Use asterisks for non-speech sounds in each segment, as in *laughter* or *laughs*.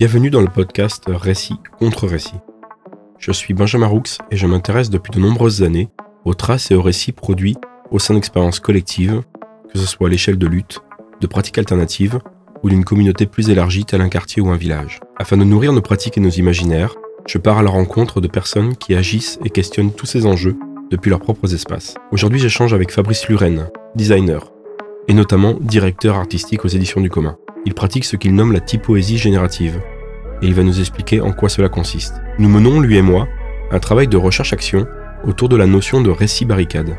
Bienvenue dans le podcast Récit contre Récit. Je suis Benjamin Roux et je m'intéresse depuis de nombreuses années aux traces et aux récits produits au sein d'expériences collectives, que ce soit à l'échelle de lutte, de pratiques alternatives ou d'une communauté plus élargie tel un quartier ou un village. Afin de nourrir nos pratiques et nos imaginaires, je pars à la rencontre de personnes qui agissent et questionnent tous ces enjeux depuis leurs propres espaces. Aujourd'hui, j'échange avec Fabrice Luren, designer, et notamment directeur artistique aux éditions du commun. Il pratique ce qu'il nomme la typoésie générative, et il va nous expliquer en quoi cela consiste. Nous menons, lui et moi, un travail de recherche-action autour de la notion de récit barricade.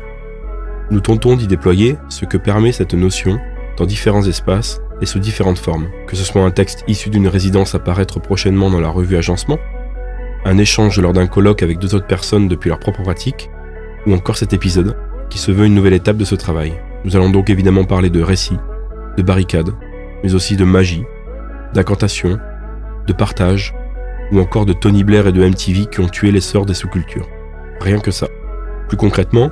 Nous tentons d'y déployer ce que permet cette notion dans différents espaces et sous différentes formes, que ce soit un texte issu d'une résidence à paraître prochainement dans la revue Agencement, un échange lors d'un colloque avec deux autres personnes depuis leur propre pratique, ou encore cet épisode qui se veut une nouvelle étape de ce travail. Nous allons donc évidemment parler de récit, de barricade, mais aussi de magie, d'incantation, de partage, ou encore de Tony Blair et de MTV qui ont tué l'essor des sous-cultures. Rien que ça. Plus concrètement,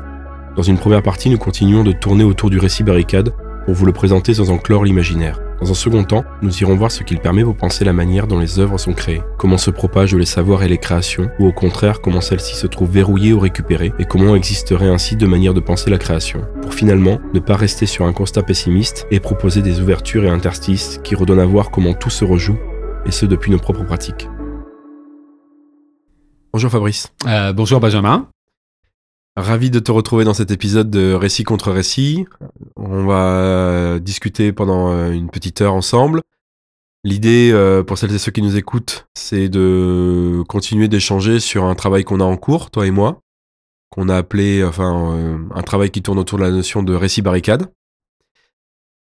dans une première partie, nous continuons de tourner autour du récit barricade pour vous le présenter sans en clore l'imaginaire. Dans un second temps, nous irons voir ce qu'il permet pour penser la manière dont les œuvres sont créées, comment se propagent les savoirs et les créations, ou au contraire comment celles-ci se trouvent verrouillées ou récupérées, et comment existerait ainsi de manière de penser la création, pour finalement ne pas rester sur un constat pessimiste et proposer des ouvertures et interstices qui redonnent à voir comment tout se rejoue, et ce depuis nos propres pratiques. Bonjour Fabrice. Euh, bonjour Benjamin. Ravi de te retrouver dans cet épisode de Récit contre Récit. On va euh, discuter pendant euh, une petite heure ensemble. L'idée, euh, pour celles et ceux qui nous écoutent, c'est de continuer d'échanger sur un travail qu'on a en cours, toi et moi, qu'on a appelé, enfin, un travail qui tourne autour de la notion de récit barricade.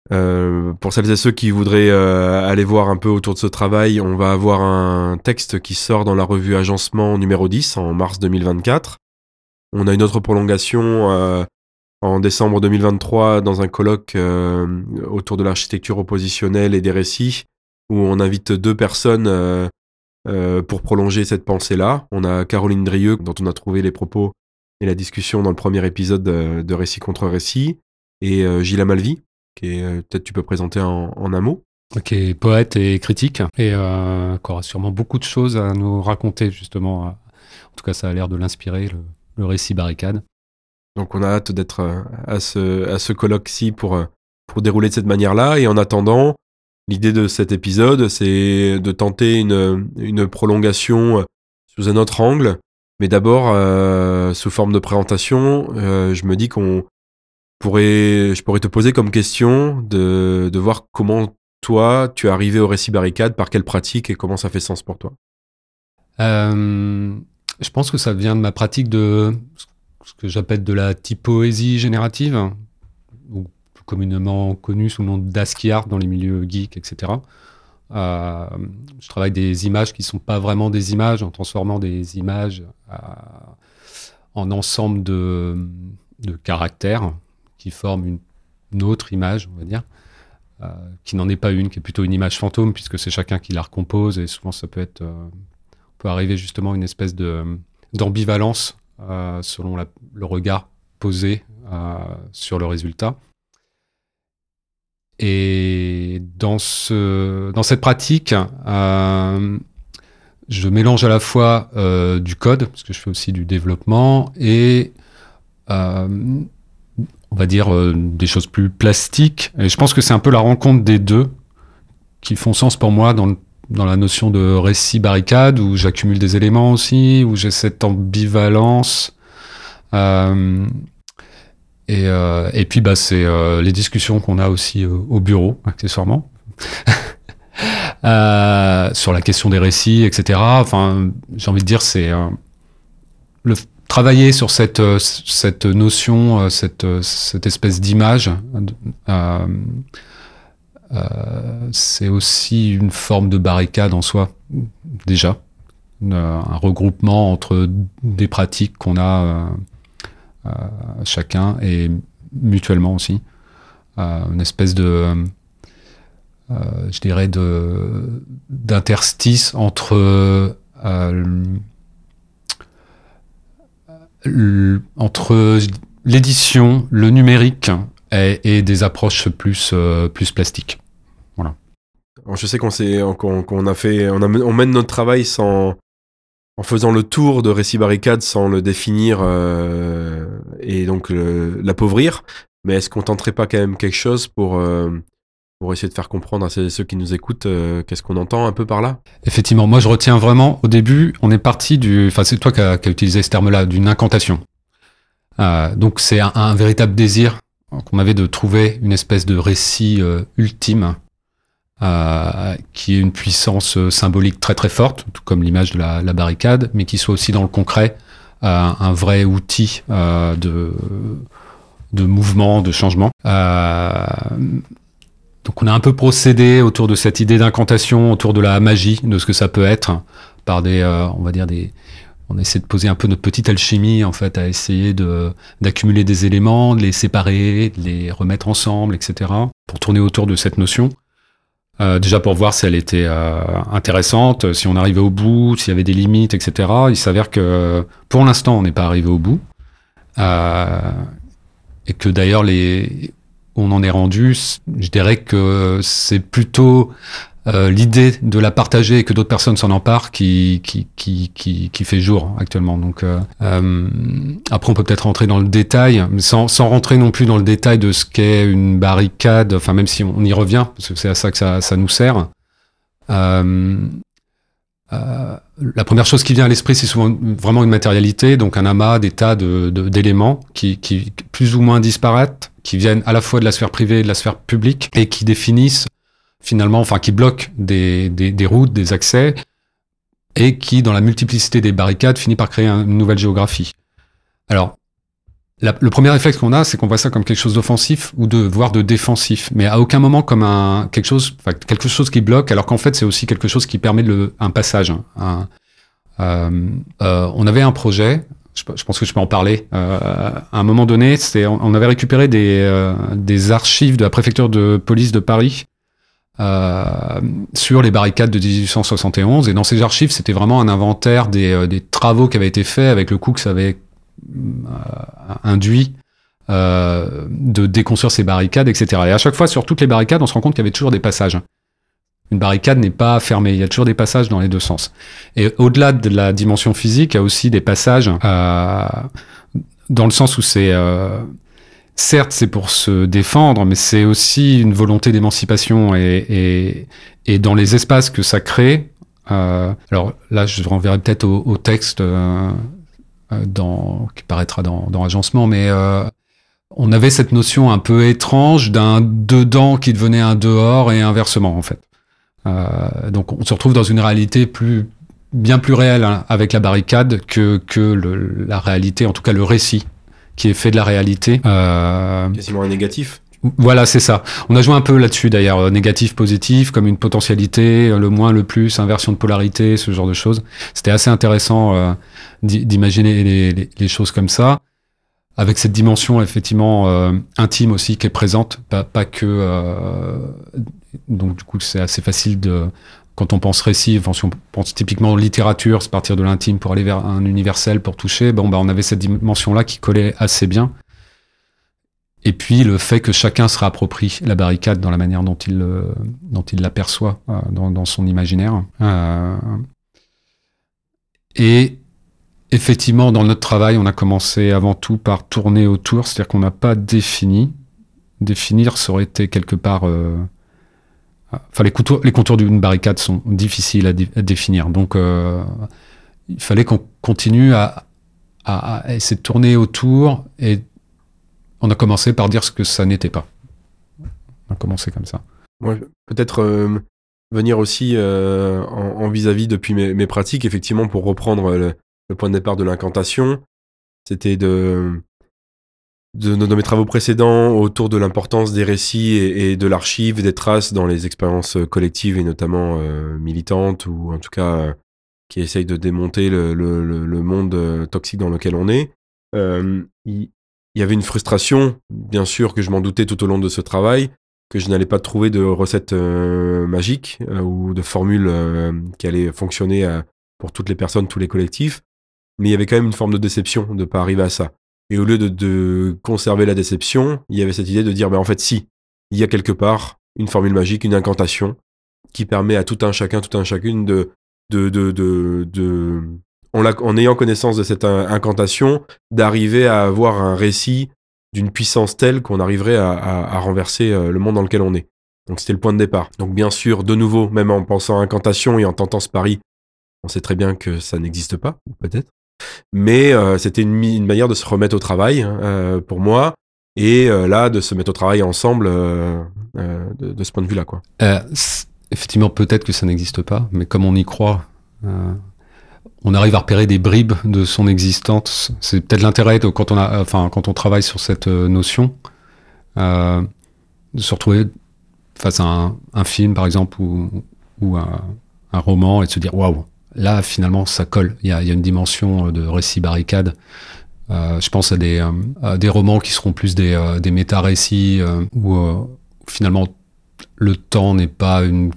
Pour celles et ceux qui voudraient aller voir un peu autour de ce travail, on va avoir un texte qui sort dans la revue Agencement numéro 10 en mars 2024 on a une autre prolongation euh, en décembre 2023 dans un colloque euh, autour de l'architecture oppositionnelle et des récits, où on invite deux personnes euh, pour prolonger cette pensée-là. On a Caroline Drieux, dont on a trouvé les propos et la discussion dans le premier épisode de, Récit contre Récit, et Gilles Malvi, qui est peut-être tu peux présenter en, un mot. Qui est poète et critique, et qui aura sûrement beaucoup de choses à nous raconter, justement. En tout cas, ça a l'air de l'inspirer, le, le récit barricade. Donc on a hâte d'être euh, à ce, à ce colloque-ci pour, euh, pour dérouler de cette manière-là. Et en attendant, l'idée de cet épisode, c'est de tenter une, une, prolongation euh, sous un autre angle. Mais d'abord, sous forme de présentation, je me dis qu'on je pourrais te poser comme question de, voir comment toi, tu es arrivé au récit barricade, par quelle pratique et comment ça fait sens pour toi? Je pense que ça vient de ma pratique de ce que j'appelle de la typoésie générative, ou plus communément connue sous le nom d'ASCII art dans les milieux geeks, etc. Euh, je travaille des images qui ne sont pas vraiment des images, en transformant des images euh, en ensemble de, caractères qui forment une, autre image, on va dire, euh, qui n'en est pas une, qui est plutôt une image fantôme, puisque c'est chacun qui la recompose, et souvent ça peut être peut arriver justement une espèce de d'ambivalence euh, selon le regard posé euh, sur le résultat. Et dans, ce, dans cette pratique, euh, je mélange à la fois du code, parce que je fais aussi du développement, et on va dire des choses plus plastiques. Et je pense que c'est un peu la rencontre des deux qui font sens pour moi dans la notion de récit barricade où j'accumule des éléments aussi, où j'ai cette ambivalence. Euh, et, euh, et, puis bah, c'est euh, les discussions qu'on a aussi au bureau, accessoirement. *laughs* sur la question des récits, etc. Enfin, j'ai envie de dire, c'est le travailler sur cette, cette notion, cette, cette espèce d'image euh, c'est aussi une forme de barricade en soi, déjà. un regroupement entre des pratiques qu'on a euh, euh, chacun et mutuellement aussi. une espèce de, je dirais, d'interstice entre entre l'édition, le numérique et, des approches plus, euh, plus plastiques. Voilà. je sais qu'on qu'on a fait, on, on, mène notre travail sans, en faisant le tour de récit barricade sans le définir euh, et donc l'appauvrir. Mais est-ce qu'on tenterait pas quand même quelque chose pour euh, pour essayer de faire comprendre à ceux, qui nous écoutent euh, qu'est-ce qu'on entend un peu par là Effectivement, moi je retiens vraiment au début, on est parti du, enfin c'est toi qui as utilisé ce terme-là, d'une incantation. donc c'est un, véritable désir qu'on avait de trouver une espèce de récit ultime euh, qui ait une puissance euh, symbolique très très forte, tout comme l'image de la, barricade, mais qui soit aussi dans le concret euh, un vrai outil de, de mouvement, de changement. Donc on a un peu procédé autour de cette idée d'incantation, autour de la magie, de ce que ça peut être, par des, on va dire des, on essaie de poser un peu notre petite alchimie en fait, à essayer d'accumuler des éléments, de les séparer, de les remettre ensemble, etc. Pour tourner autour de cette notion. Euh, déjà pour voir si elle était euh, intéressante, si on arrivait au bout, s'il y avait des limites, etc. Il s'avère que pour l'instant, on n'est pas arrivé au bout. Euh, et que d'ailleurs, les... on en est rendu, je dirais que c'est plutôt euh, l'idée de la partager et que d'autres personnes s'en emparent qui, fait jour actuellement. Donc, euh, euh, après, on peut peut-être rentrer dans le détail, mais sans, rentrer non plus dans le détail de ce qu'est une barricade, enfin, même si on y revient, parce que c'est à ça que ça nous sert. Euh, la première chose qui vient à l'esprit, c'est souvent vraiment une matérialité, donc un amas, des tas d'éléments qui, plus ou moins disparaissent, qui viennent à la fois de la sphère privée et de la sphère publique, et qui définissent finalement, enfin qui bloque des, des, des, routes, des accès, et qui, dans la multiplicité des barricades, finit par créer une nouvelle géographie. Alors, le premier réflexe qu'on a, c'est qu'on voit ça comme quelque chose d'offensif ou de voire de défensif, mais à aucun moment comme un quelque chose, quelque chose qui bloque, alors qu'en fait c'est aussi quelque chose qui permet le, un passage. Hein. euh, euh, on avait un projet, je, pense que je peux en parler. Euh, à un moment donné, c'est on, avait récupéré des, euh, des archives de la préfecture de police de Paris euh, sur les barricades de 1871. Et dans ces archives, c'était vraiment un inventaire des, euh, des, travaux qui avaient été faits avec le coût que ça avait induit euh, de déconstruire ces barricades, etc. Et à chaque fois, sur toutes les barricades, on se rend compte qu'il y avait toujours des passages. Une barricade n'est pas fermée, il y a toujours des passages dans les deux sens. Et au-delà de la dimension physique, il y a aussi des passages euh, dans le sens où c'est certes, c'est pour se défendre, mais c'est aussi une volonté d'émancipation et, dans les espaces que ça crée. Euh, alors là, je renverrai peut-être au, texte euh, euh, dans, qui paraîtra dans, dans Agencement, mais on avait cette notion un peu étrange d'un dedans qui devenait un dehors et inversement, en fait. donc on se retrouve dans une réalité plus bien plus réelle hein, avec la barricade que, que la réalité, en tout cas le récit qui est fait de la réalité. Euh, Quasiment un négatif. Voilà, c'est ça. On a joué un peu là-dessus d'ailleurs, euh, négatif, positif, comme une potentialité, le moins, le plus, inversion de polarité, ce genre de choses. C'était assez intéressant euh, d'imaginer les, choses comme ça, avec cette dimension effectivement euh, intime aussi qui est présente, pas, que. Euh, donc du coup, c'est assez facile de quand on pense récit, enfin, si on pense typiquement littérature, c'est partir de l'intime pour aller vers un universel pour toucher, bon, bah, on avait cette dimension-là qui collait assez bien. Et puis le fait que chacun se réapproprie la barricade dans la manière dont il, dont il l'aperçoit euh, dans, dans, son imaginaire. Euh, et effectivement, dans notre travail, on a commencé avant tout par tourner autour, c'est-à-dire qu'on n'a pas défini. Définir, ça aurait été quelque part euh, Enfin, les contours, les contours d'une barricade sont difficiles à, définir. Donc, euh, il fallait qu'on continue à, essayer de tourner autour et on a commencé par dire ce que ça n'était pas. On a commencé comme ça. peut-être euh, venir aussi en vis-à-vis depuis mes, pratiques, effectivement, pour reprendre le point de départ de l'incantation, c'était de de, mes travaux précédents autour de l'importance des récits et, de l'archive, des traces dans les expériences collectives et notamment euh, militantes ou en tout cas qui essayent de démonter le, le, le, monde euh, toxique dans lequel on est. Euh, il, y avait une frustration, bien sûr, que je m'en doutais tout au long de ce travail, que je n'allais pas trouver de recettes magiques ou de formules qui allaient fonctionner pour toutes les personnes, tous les collectifs. Mais il y avait quand même une forme de déception de ne pas arriver à ça. Et au lieu de, conserver la déception, il y avait cette idée de dire, ben en fait, si, il y a quelque part une formule magique, une incantation qui permet à tout un chacun, tout un chacune de, de, de, de, de en, ayant connaissance de cette incantation, d'arriver à avoir un récit d'une puissance telle qu'on arriverait à, renverser le monde dans lequel on est. Donc c'était le point de départ. Donc bien sûr, de nouveau, même en pensant à incantation et en tentant ce pari, on sait très bien que ça n'existe pas, peut-être. Mais euh, c'était une, manière de se remettre au travail hein, euh, pour moi. Et euh, là, de se mettre au travail ensemble de, ce point de vue-là. quoi. effectivement, peut-être que ça n'existe pas, mais comme on y croit, on arrive à repérer des bribes de son existence. C'est peut-être l'intérêt quand on travaille sur cette notion, de se retrouver face à un, film, par exemple, ou, ou un, un, roman, et de se dire waouh, là finalement ça colle. Il y a, une dimension de récit barricade. Euh, je pense à des, euh, romans qui seront plus des, euh, méta-récits euh, où finalement le temps n'est pas une,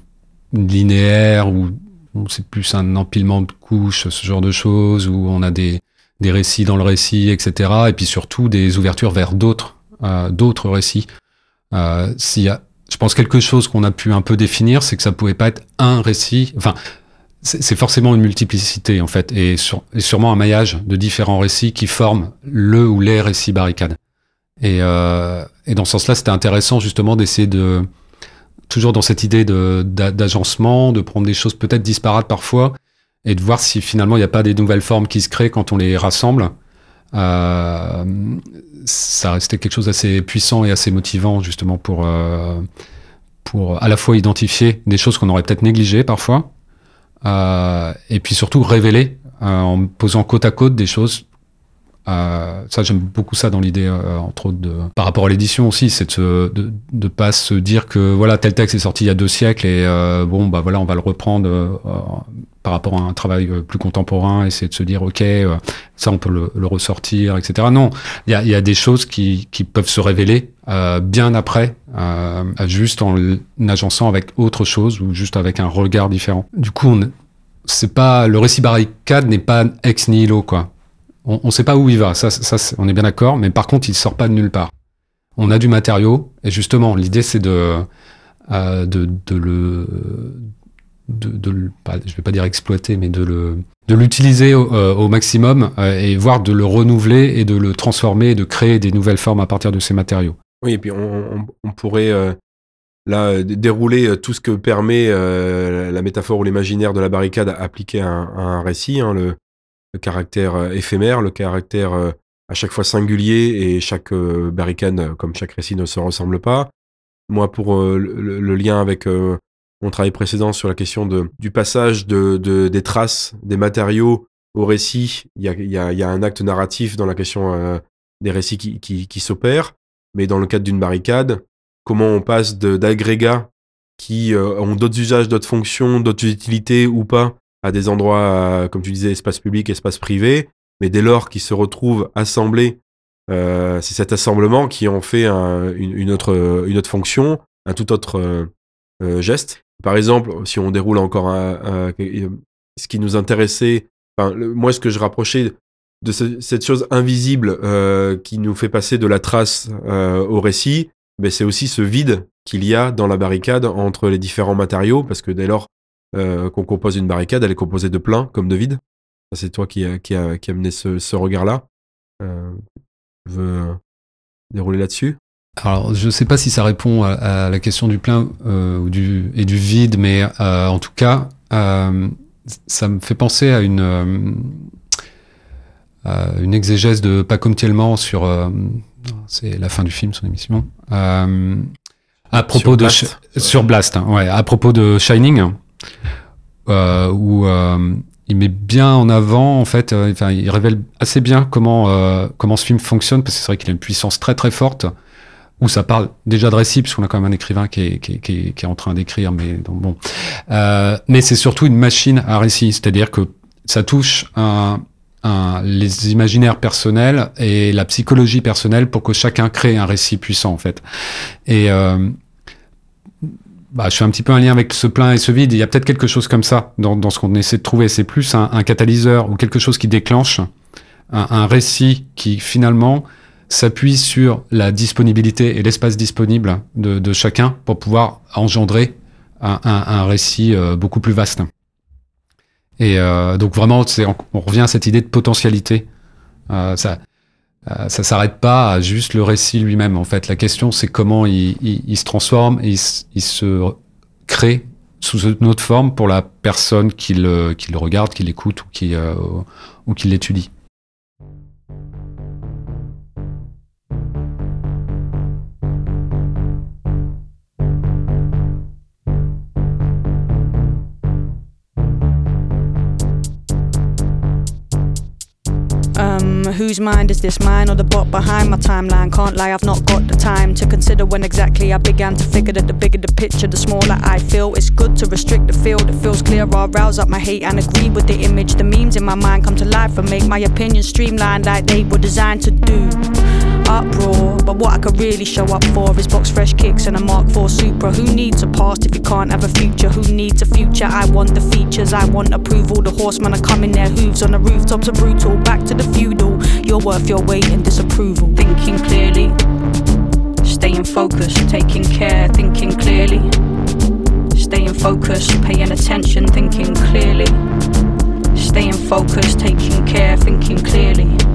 linéaire, où, c'est plus un empilement de couches, ce genre de choses, où on a des, récits dans le récit, etc. Et puis surtout des ouvertures vers d'autres d'autres récits. S'il y a je pense quelque chose qu'on a pu un peu définir, c'est que ça pouvait pas être un récit. Enfin, c'est forcément une multiplicité en fait, et, sûrement un maillage de différents récits qui forment le ou les récits barricades. Et, euh, dans ce sens-là, c'était intéressant justement d'essayer de toujours dans cette idée d'agencement, de, prendre des choses peut-être disparates parfois, et de voir si finalement il n'y a pas des nouvelles formes qui se créent quand on les rassemble. Euh, ça restait quelque chose d'assez puissant et assez motivant justement pour euh, pour à la fois identifier des choses qu'on aurait peut-être négligées parfois et puis surtout révéler euh, en posant côte à côte des choses. Euh, ça j'aime beaucoup ça dans l'idée euh, entre autres de par rapport à l'édition aussi c'est de, de de pas se dire que voilà tel texte est sorti il y a deux siècles et euh, bon bah voilà on va le reprendre euh, par rapport à un travail plus contemporain essayer de se dire ok ça on peut le, ressortir etc non il y a, des choses qui, peuvent se révéler bien après juste en agençant avec autre chose ou juste avec un regard différent du coup c'est pas le récit barricade n'est pas ex nihilo quoi on ne sait pas où il va, ça, on est bien d'accord, mais par contre, il sort pas de nulle part. On a du matériau, et justement, l'idée, c'est euh, de, le. De, je vais pas dire exploiter, mais de le de l'utiliser au, euh, maximum euh, et voire de le renouveler et de le transformer et de créer des nouvelles formes à partir de ces matériaux. Oui, et puis on, pourrait euh, là dérouler tout ce que permet la métaphore ou l'imaginaire de la barricade appliqué à un, récit. Hein, le, caractère éphémère, le caractère à chaque fois singulier et chaque barricade, comme chaque récit, ne se ressemble pas. Moi, pour le, lien avec mon travail précédent sur la question de, du passage de, de, des traces, des matériaux au récit, il y a, un acte narratif dans la question euh, des récits qui, qui, qui s'opèrent, mais dans le cadre d'une barricade, comment on passe d'agrégats qui euh, ont d'autres usages, d'autres fonctions, d'autres utilités ou pas, à des endroits, euh, comme tu disais, espace public, espace privé, mais dès lors qu'ils se retrouvent assemblés, c'est cet assemblement qui en fait un, une, autre, une autre fonction, un tout autre geste. Par exemple, si on déroule encore ce qui nous intéressait, moi, ce que je rapprochais de ce, cette chose invisible euh, qui nous fait passer de la trace euh, au récit, mais c'est aussi ce vide qu'il y a dans la barricade entre les différents matériaux, parce que dès lors euh, qu'on compose une barricade, elle est composée de plein comme de vide. C'est toi qui a, qui, ce, ce regard-là. Tu veux dérouler là-dessus? Alors, je ne sais pas si ça répond à, à la question du plein euh, ou du, et du vide, mais euh, en tout cas, euh, ça me fait penser à une, une exégèse de Paco Thielman sur. c'est la fin du film, son émission. à propos sur de. Blast. Sur Blast, hein, ouais, à propos de Shining où il met bien en avant, en fait, enfin, il révèle assez bien comment, comment ce film fonctionne, parce que c'est vrai qu'il a une puissance très très forte, où ça parle déjà de récit, puisqu'on a quand même un écrivain qui est, qui qui qui est en train d'écrire, mais bon. Euh, mais c'est surtout une machine à récit, c'est-à-dire que ça touche les imaginaires personnels et la psychologie personnelle pour que chacun crée un récit puissant, en fait. Et, euh, bah, je fais un petit peu un lien avec ce plein et ce vide. Il y a peut-être quelque chose comme ça dans, ce qu'on essaie de trouver. C'est plus un, catalyseur ou quelque chose qui déclenche un récit qui finalement s'appuie sur la disponibilité et l'espace disponible de, chacun pour pouvoir engendrer un, récit beaucoup plus vaste. Et donc vraiment, on, revient à cette idée de potentialité. ça, ça s'arrête pas à juste le récit lui-même. En fait, la question c'est comment il, se transforme, et il, se crée sous une autre forme pour la personne qui le, regarde, qui l'écoute ou ou qui l'étudie. Whose mind is this? Mine or the bot behind my timeline? Can't lie, I've not got the time to consider when exactly I began to figure that the bigger the picture, the smaller I feel. It's good to restrict the field, it feels clear. I'll rouse up my hate and agree with the image. The memes in my mind come to life and make my opinions streamlined like they were designed to do uproar. But what I could really show up for is box fresh kicks and a Mark IV Supra. Who needs a past if you can't have a future? Who needs a future? I want the features, I want approval. The horsemen are coming, their hooves on the rooftops are brutal. Back to the feudal. You're worth your weight in disapproval. Thinking clearly, staying focused, taking care, thinking clearly. Staying focused, paying attention, thinking clearly. Staying focused, taking care, thinking clearly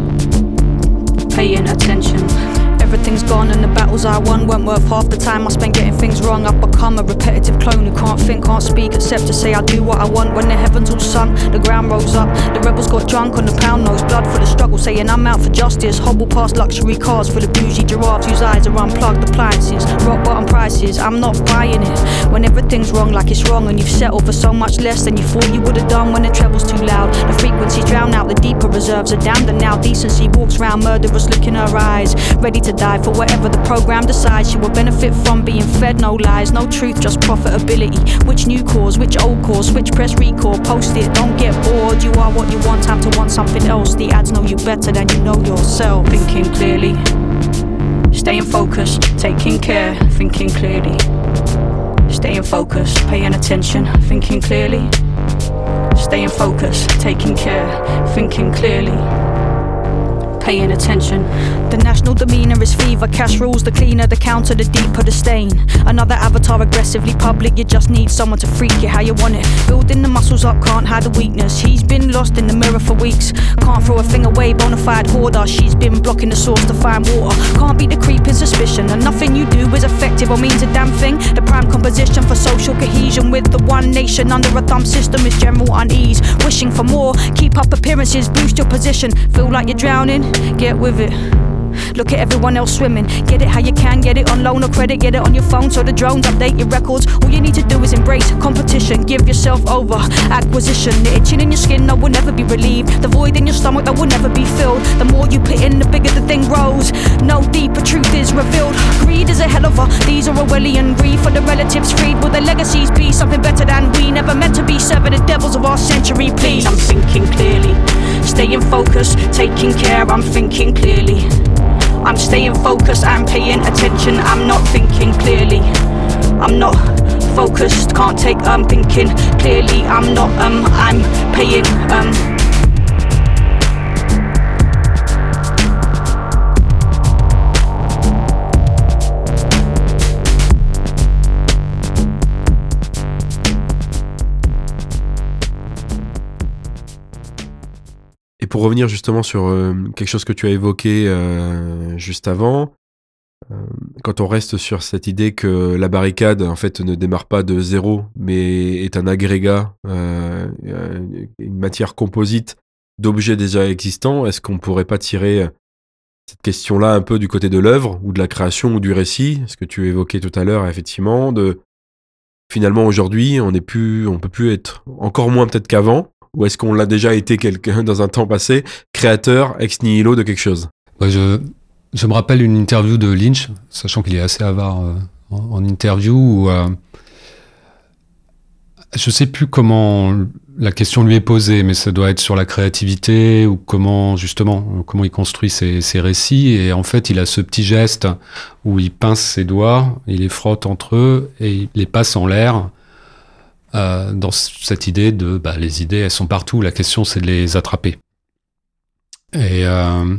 paying attention. Everything's gone and the battles I won weren't worth half the time I spent getting things wrong. I've become a repetitive clone who can't think, can't speak, except to say I do what I want. When the heavens all sunk, the ground rose up. The rebels got drunk on the pound nose, blood for the struggle, saying I'm out for justice. Hobble past luxury cars for the bougie giraffes whose eyes are unplugged appliances. Rock bottom prices, I'm not buying it. When everything's wrong, like it's wrong, and you've settled for so much less than you thought you would have done when the treble's too loud. The frequencies drown out, the deeper reserves are damned, and now decency walks round murderers look in her eyes, ready to die for whatever the program decides she will benefit from being fed no lies, no truth, just profitability. Which new cause, which old cause, which press recall, post it, don't get bored. You are what you want, time to want something else. The ads know you better than you know yourself. Thinking clearly, staying focused, taking care, thinking clearly. Staying focused, paying attention, thinking clearly. Staying focused, taking care, thinking clearly paying attention. The national demeanor is fever, cash rules, the cleaner the counter, the deeper the stain. Another avatar aggressively public, you just need someone to freak you how you want it. Building the muscles up, can't hide the weakness. He's been lost in the mirror for weeks, can't throw a thing away, bona fide hoarder. She's been blocking the source to find water, can't beat the creeping suspicion. And nothing you do is effective or means a damn thing. The prime composition for social cohesion with the one nation under a thumb system is general unease. Wishing for more, keep up appearances, boost your position. Feel like you're drowning, get with it. Look at everyone else swimming. Get it how you can, get it on loan or credit, get it on your phone so the drones update your records. All you need to do is embrace competition, give yourself over. Acquisition, the itching in your skin that will never be relieved. The void in your stomach that will never be filled. The more you put in, the bigger the thing grows. No deeper truth is revealed. Greed is a hell of a. These are Orwellian grief for the relatives freed. Will their legacies be something better than we? Never meant to be severed, the devils of our century, please. I'm thinking clearly, staying focused, taking care. I'm thinking clearly. I'm staying focused, I'm paying attention, I'm not thinking clearly. I'm not focused, can't take I'm um thinking clearly. I'm not um I'm paying um pour revenir justement sur euh, quelque chose que tu as évoqué euh, juste avant, euh, quand on reste sur cette idée que la barricade en fait ne démarre pas de zéro, mais est un agrégat, une matière composite d'objets déjà existants, est-ce qu'on pourrait pas tirer cette question-là un peu du côté de l'œuvre ou de la création ou du récit, ce que tu évoquais tout à l'heure effectivement, de finalement aujourd'hui on on peut plus être encore moins peut-être qu'avant, ou est-ce qu'on l'a déjà été quelqu'un dans un temps passé, créateur ex nihilo de quelque chose? Je, je, me rappelle une interview de Lynch, sachant qu'il est assez avare euh, en, interview, où euh, je sais plus comment la question lui est posée, mais ça doit être sur la créativité ou comment justement comment il construit ses, ses, récits. Et en fait, il a ce petit geste où il pince ses doigts, il les frotte entre eux et il les passe en l'air euh, dans cette idée de bah, les idées, elles sont partout, la question c'est de les attraper. Et, euh,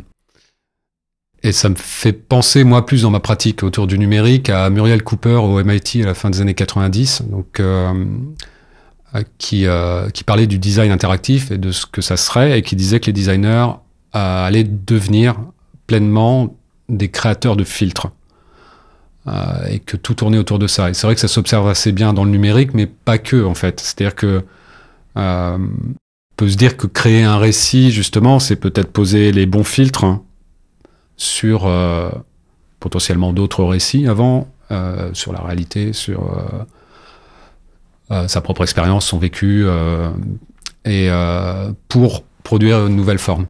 et ça me fait penser, moi, plus dans ma pratique autour du numérique, à Muriel Cooper au MIT à la fin des années 90, donc, euh, qui, euh, qui parlait du design interactif et de ce que ça serait, et qui disait que les designers euh, allaient devenir pleinement des créateurs de filtres. Euh, et que tout tournait autour de ça. Et c'est vrai que ça s'observe assez bien dans le numérique, mais pas que, en fait. C'est-à-dire que euh, on peut se dire que créer un récit, justement, c'est peut-être poser les bons filtres hein, sur euh, potentiellement d'autres récits avant, sur la réalité, sur sa propre expérience, son vécu, et pour produire une nouvelle forme.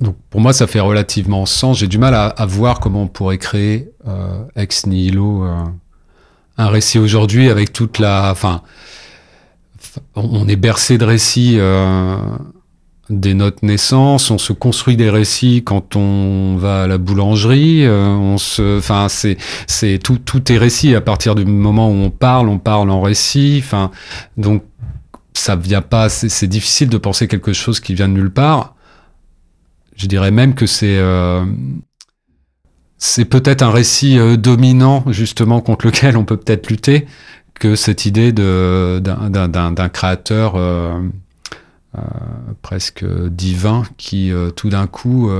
Donc pour moi, ça fait relativement sens. J'ai du mal à, voir comment on pourrait créer ex nihilo un récit aujourd'hui avec toute la, enfin, on est bercé de récits euh, dès notre on se construit des récits quand on va à la boulangerie, euh, on se, enfin c'est c'est tout tout est récit à partir du moment où on parle, on parle en récit, enfin donc ça vient pas, c'est difficile de penser quelque chose qui vient de nulle part. Je dirais même que c'est euh, peut-être un récit euh, dominant justement contre lequel on peut peut-être lutter que cette idée d'un créateur euh, presque divin qui tout d'un coup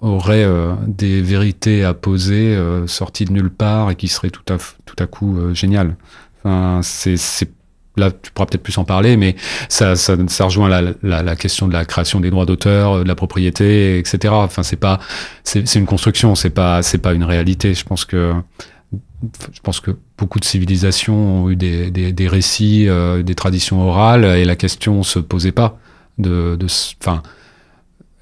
aurait des vérités à poser sorties de nulle part et qui serait tout à, tout à coup génial. Enfin, c'est là tu pourras peut-être plus en parler, mais ça, ça, rejoint la, la, question de la création des droits d'auteur, de la propriété, etc. Enfin, c'est pas, c'est une construction, c'est pas, c'est pas une réalité. Je pense que je pense que beaucoup de civilisations ont eu des, des, récits, euh, des traditions orales, et la question se posait pas. De, enfin,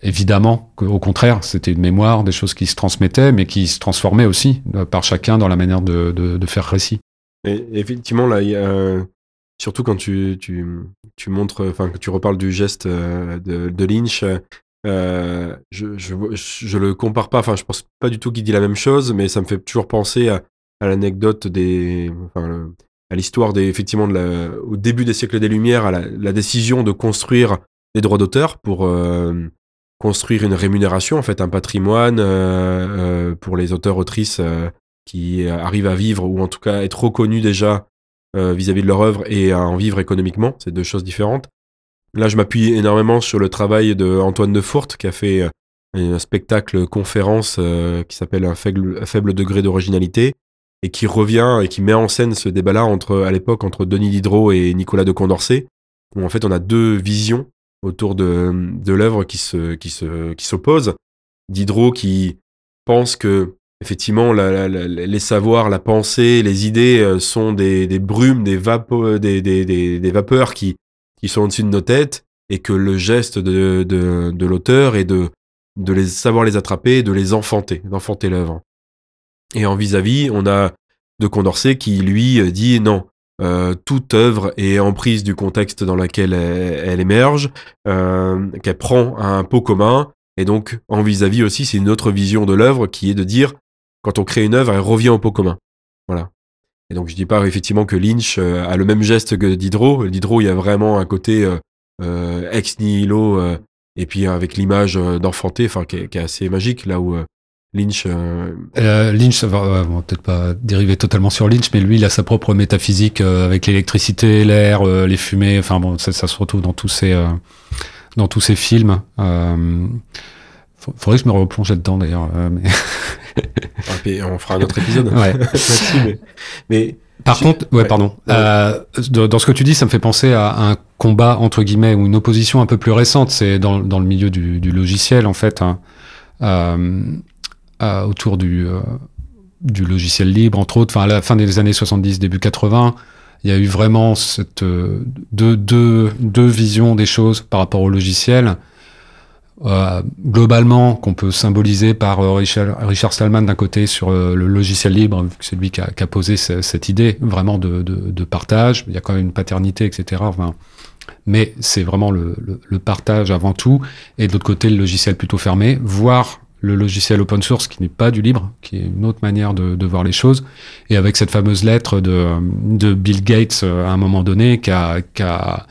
évidemment, au contraire, c'était une mémoire, des choses qui se transmettaient, mais qui se transformaient aussi euh, par chacun dans la manière de, de, faire récit. Effectivement, là, il y a, surtout quand tu, tu, tu montres, enfin, que tu reparles du geste euh, de, Lynch. Euh, je, je, le compare pas, enfin, je pense pas du tout qu'il dit la même chose, mais ça me fait toujours penser à, l'anecdote des, enfin, à l'histoire des, effectivement, de la, au début des siècles des Lumières, à la, la décision de construire des droits d'auteur pour euh, construire une rémunération, en fait, un patrimoine euh, pour les auteurs-autrices qui arrivent à vivre ou en tout cas être reconnus déjà vis-à-vis -vis de leur œuvre et à en vivre économiquement. C'est deux choses différentes. Là, je m'appuie énormément sur le travail de Antoine de Fourte qui a fait un spectacle conférence qui s'appelle un faible, un faible degré d'originalité et qui revient et qui met en scène ce débat-là entre, à l'époque, entre Denis Diderot et Nicolas de Condorcet, où en fait on a deux visions autour de, de l'œuvre qui se, qui se, qui s'opposent. Diderot qui pense que effectivement les savoirs, la pensée, les idées sont des, brumes, des, des, vapeurs qui, sont au-dessus de nos têtes et que le geste de, l'auteur est de, les savoir les attraper, de les enfanter, d'enfanter l'œuvre. Et en vis-à-vis, -vis, on a de Condorcet qui lui dit non, euh, toute œuvre est en prise du contexte dans lequel elle, émerge, euh, qu'elle prend un pot commun, et donc en vis-à-vis -vis aussi, c'est une autre vision de l'œuvre qui est de dire quand on crée une œuvre, elle revient au pot commun. Voilà. Et donc je dis pas effectivement que Lynch euh, a le même geste que Diderot. Diderot, il y a vraiment un côté euh, euh ex nihilo, et puis avec l'image d'enfanté, enfin qui, est assez magique, là où Lynch. Lynch, va, peut-être pas dériver totalement sur Lynch, mais lui, il a sa propre métaphysique avec l'électricité, l'air, les fumées. Enfin bon, ça, se retrouve dans tous ces dans tous ces films. faudrait que je me replonge là-dedans d'ailleurs. *laughs* *laughs* on fera un autre épisode. ouais. *laughs* mais, mais par contre, ouais, ouais. pardon. Euh, dans ce que tu dis, ça me fait penser à un combat entre guillemets ou une opposition un peu plus récente. C'est dans, dans le milieu du, du logiciel en fait. Hein. Euh, euh, autour du, du logiciel libre, entre autres. Enfin, à la fin des années 70, début 80, il y a eu vraiment cette deux, deux, deux visions des choses par rapport au logiciel. Euh, globalement, qu'on peut symboliser par euh, Richard, Stallman d'un côté sur euh, le logiciel libre, c'est lui qui a, posé ce, cette idée vraiment de, partage. Il y a quand même une paternité, etc. Mais c'est vraiment le, partage avant tout. Et de l'autre côté, le logiciel plutôt fermé, voire le logiciel open source qui n'est pas du libre, qui est une autre manière de, de, voir les choses. Et avec cette fameuse lettre de, Bill Gates à un moment donné qui a, qui a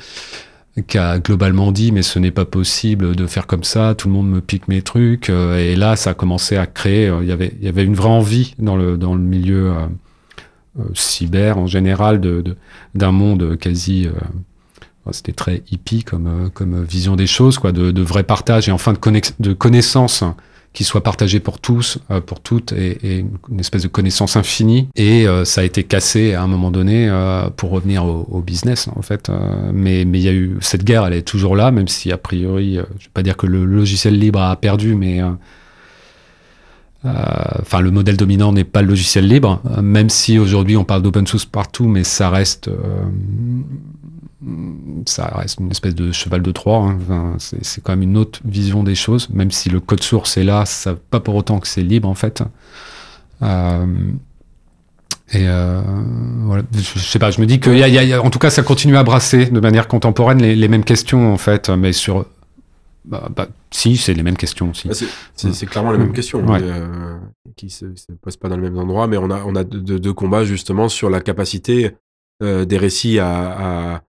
qui a globalement dit mais ce n'est pas possible de faire comme ça, tout le monde me pique mes trucs. Euh, et là, ça a commencé à créer, euh, il y avait, il y avait une vraie envie dans le, dans le milieu cyber en général d'un de, monde quasi... c'était très hippie comme, comme vision des choses, quoi, de, de vrai partage et enfin de, de connaissances qui soit partagé pour tous, euh, pour toutes, et, une espèce de connaissance infinie. Et euh, ça a été cassé à un moment donné euh, pour revenir au, business, en fait. mais il y a eu cette guerre, elle est toujours là, même si a priori, je vais pas dire que le logiciel libre a perdu, mais enfin, le modèle dominant n'est pas le logiciel libre, même si aujourd'hui on parle d'open source partout, mais ça reste ça reste une espèce de cheval de Troie. Hein. c'est quand même une autre vision des choses, même si le code source est là, ça pas pour autant que c'est libre en fait. Euh, et euh, voilà, je, sais pas, je me dis que, y a, en tout cas, ça continue à brasser de manière contemporaine les, mêmes questions en fait, mais sur. Bah, bah, si, c'est les mêmes questions aussi. Ah, c'est clairement les mêmes questions euh, qui se, se posent pas dans le même endroit, mais on a, on a deux, combats justement sur la capacité des récits à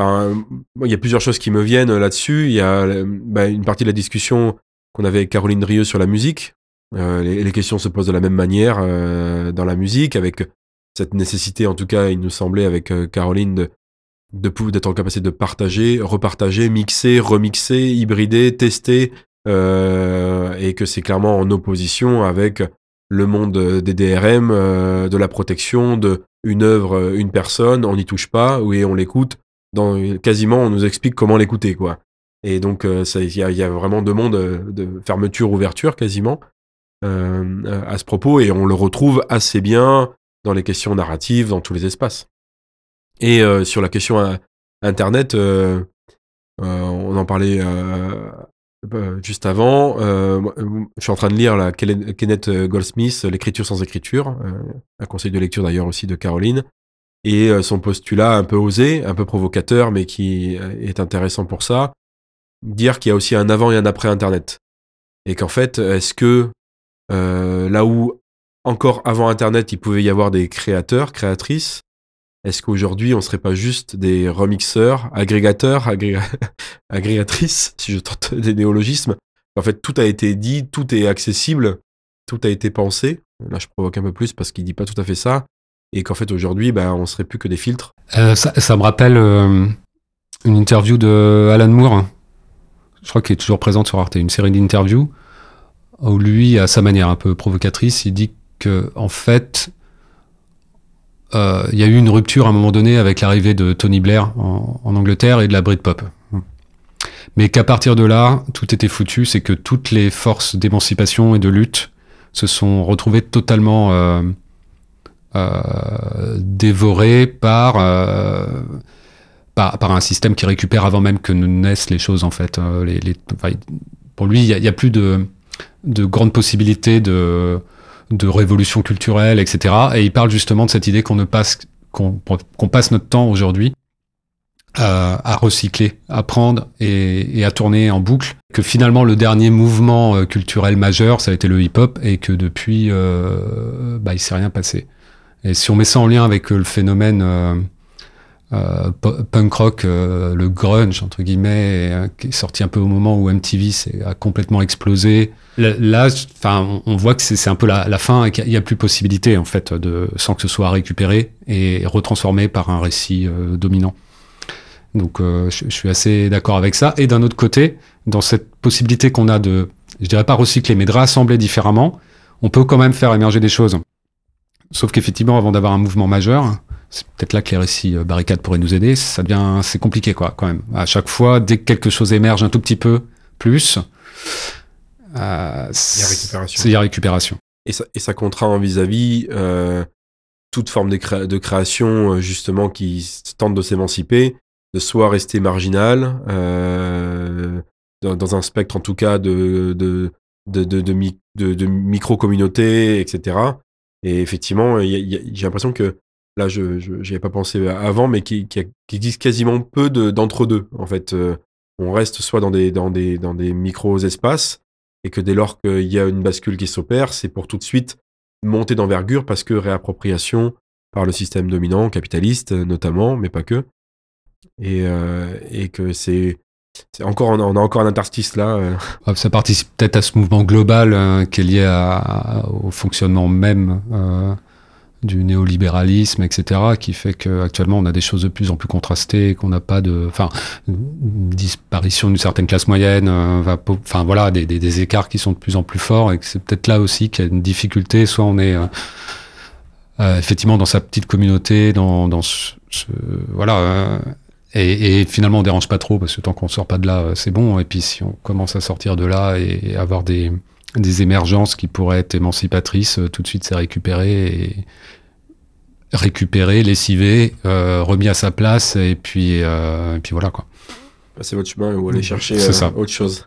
il y a plusieurs choses qui me viennent là-dessus. Il y a bah, une partie de la discussion qu'on avait avec Caroline Drieux sur la musique. Euh, les, questions se posent de la même manière euh, dans la musique, avec cette nécessité, en tout cas, il nous semblait avec euh, Caroline, de, d'être en capacité de partager, repartager, mixer, remixer, hybrider, tester, et que c'est clairement en opposition avec le monde des DRM, de la protection, de une œuvre, une personne, on n'y touche pas, oui, on l'écoute, quasiment, on nous explique comment l'écouter, quoi. Et donc, euh, il y, y, a vraiment deux mondes euh, de fermeture-ouverture, quasiment, euh, à ce propos, et on le retrouve assez bien dans les questions narratives, dans tous les espaces. Et sur la question Internet, on en parlait juste avant. je suis en train de lire la Kenneth Goldsmith, L'écriture sans écriture, un conseil de lecture d'ailleurs aussi de Caroline et euh, son postulat un peu osé, un peu provocateur, mais qui euh, est intéressant pour ça, dire qu'il y a aussi un avant et un après Internet. Et qu'en fait, est-ce que euh, là où encore avant Internet, il pouvait y avoir des créateurs, créatrices, est-ce qu'aujourd'hui, on serait pas juste des remixeurs, agrégateurs, agrégatrices, *laughs* si je tente des néologismes? En fait, tout a été dit, tout est accessible, tout a été pensé. Là, je provoque un peu plus parce qu'il dit pas tout à fait ça et qu'en fait aujourd'hui, bah, on serait plus que des filtres. Euh, ça, me rappelle euh, une interview de Alan Moore, je crois qu'il est toujours présent sur Arte, une série d'interviews où lui, à sa manière un peu provocatrice, il dit que en fait, euh, il y a eu une rupture à un moment donné avec l'arrivée de Tony Blair en, en, Angleterre et de la Britpop. Mais qu'à partir de là, tout était foutu, c'est que toutes les forces d'émancipation et de lutte se sont retrouvées totalement dévoré par, euh, par, un système qui récupère avant même que ne naissent les choses en fait. Euh, pour lui, il n'y a, plus de, de grandes possibilités de, révolution culturelle, etc. Et il parle justement de cette idée qu'on ne passe passe notre temps aujourd'hui euh, à recycler, à prendre et, à tourner en boucle. Que finalement le dernier mouvement culturel majeur, ça a été le hip-hop, et que depuis, euh, bah, s'est rien passé. Et si on met ça en lien avec euh, le phénomène euh, euh, punk rock, le grunge entre guillemets, qui est sorti un peu au moment où MTV a complètement explosé. Là, enfin, on, voit que c'est un peu la, fin et qu'il n'y a, plus possibilité en fait de sans que ce soit récupéré et retransformé par un récit dominant. Donc, je, je, suis assez d'accord avec ça. Et d'un autre côté, dans cette possibilité qu'on a de, je dirais pas recycler, mais de rassembler différemment, on peut quand même faire émerger des choses Sauf qu'effectivement, avant d'avoir un mouvement majeur, c'est peut-être là que les récits euh, barricades pourraient nous aider. Ça devient, c'est compliqué, quoi, quand même. À chaque fois, dès que quelque chose émerge un tout petit peu plus, euh, il y a récupération. Il y a récupération. Et ça, et ça contraint vis-à-vis euh, toute forme de, de, création, justement, qui tente de s'émanciper, de soit rester marginal, euh, dans, dans, un spectre en tout cas de, de, de, de, de, de micro-communautés, etc. Et effectivement, j'ai l'impression que là, je n'y avais pas pensé avant, mais qu'il qui, existe quasiment peu d'entre-deux. en fait, euh, on reste soit dans des, dans des, dans des micro-espaces, et que dès lors qu'il y a une bascule qui s'opère, c'est pour tout de suite monter d'envergure parce que réappropriation par le système dominant, capitaliste notamment, mais pas que. et, euh, et que c'est encore on a, encore un interstice là. euh. Ça participe peut-être à ce mouvement global euh, qui est lié au fonctionnement même euh, du néolibéralisme, etc., qui fait qu'actuellement on a des choses de plus en plus contrastées, qu'on n'a pas de, enfin, disparition d'une certaine classe moyenne, enfin voilà, des, écarts qui sont de plus en plus forts, et que c'est peut-être là aussi qu'il y a une difficulté. Soit on est effectivement dans sa petite communauté, dans, dans ce, ce- voilà. Et, et finalement, on dérange pas trop parce que tant qu'on sort pas de là, euh, c'est bon. Et puis, si on commence à sortir de là et avoir des, des émergences qui pourraient être émancipatrices, euh, tout de suite, c'est récupéré et récupéré, lessivé, euh, remis à sa place. Et puis, euh, et puis voilà quoi. Passez votre chemin ou allez chercher C'est euh, autre chose.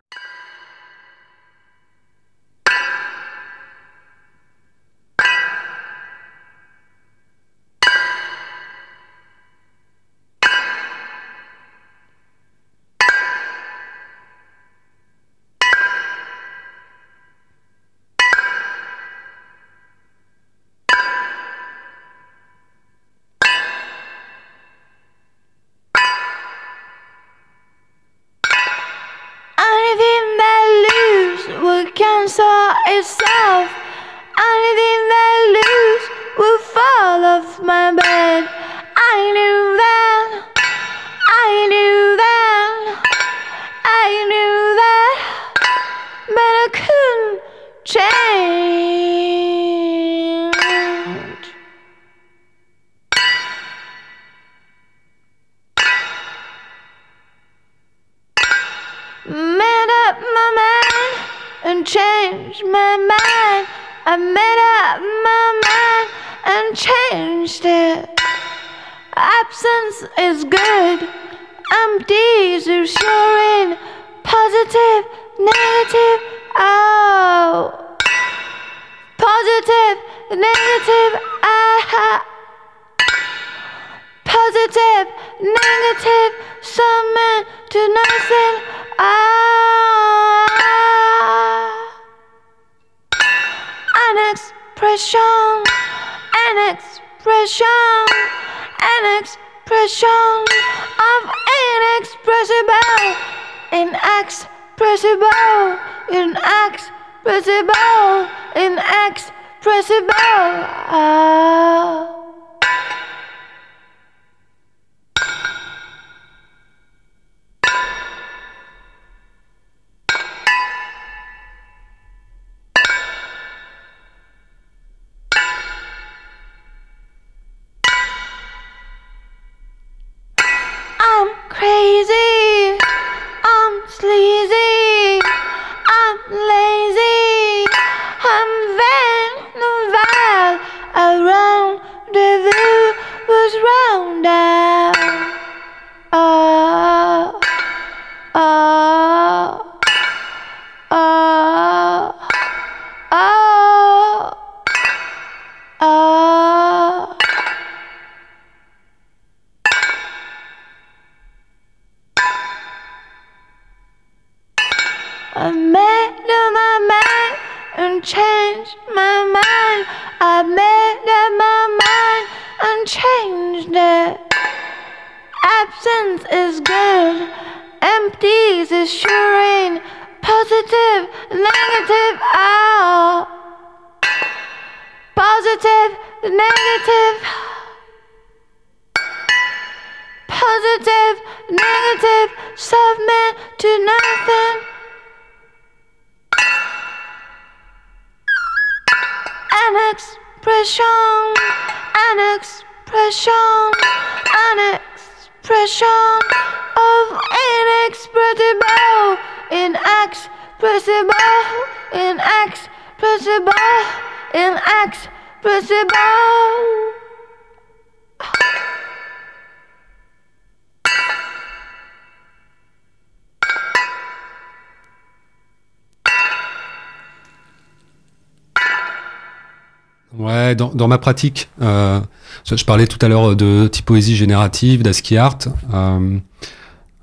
Ouais, dans, ma pratique, euh, je, parlais tout à l'heure de typoésie générative, d'ASCII art. Euh,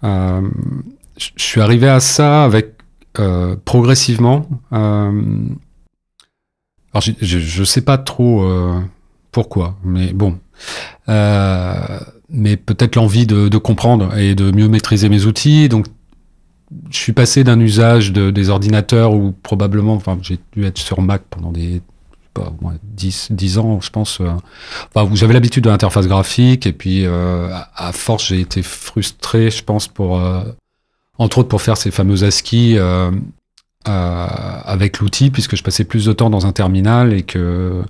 euh, je suis arrivé à ça avec progressivement. Alors, je, je sais pas trop pourquoi, mais bon. Mais peut-être l'envie de, comprendre et de mieux maîtriser mes outils. Donc, je suis passé d'un usage de, des ordinateurs où probablement, enfin, j'ai dû être sur Mac pendant des pas, 10, 10 ans, je pense, euh, enfin, j'avais l'habitude de l'interface graphique et puis euh, à, force, j'ai été frustré, je pense, pour, euh, entre autres, pour faire ces fameux ASCII euh, avec l'outil, puisque je passais plus de temps dans un terminal et que